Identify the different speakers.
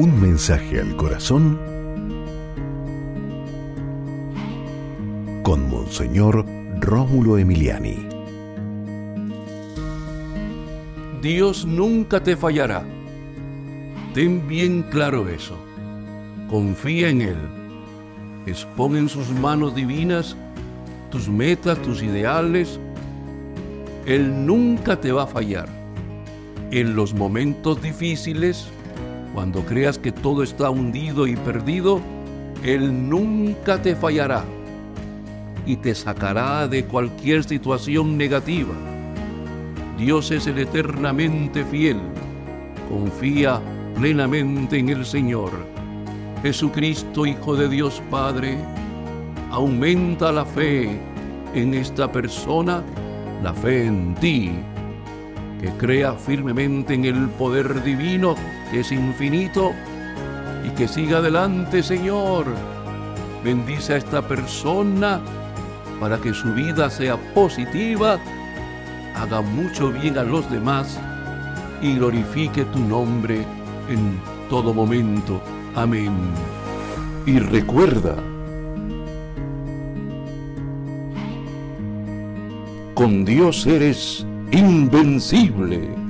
Speaker 1: Un mensaje al corazón con Monseñor Rómulo Emiliani.
Speaker 2: Dios nunca te fallará. Ten bien claro eso. Confía en Él. Expon en sus manos divinas tus metas, tus ideales. Él nunca te va a fallar. En los momentos difíciles, cuando creas que todo está hundido y perdido, Él nunca te fallará y te sacará de cualquier situación negativa. Dios es el eternamente fiel. Confía plenamente en el Señor. Jesucristo, Hijo de Dios Padre, aumenta la fe en esta persona, la fe en ti, que crea firmemente en el poder divino que es infinito y que siga adelante, Señor. Bendice a esta persona para que su vida sea positiva, haga mucho bien a los demás y glorifique tu nombre en todo momento. Amén. Y recuerda, con Dios eres invencible.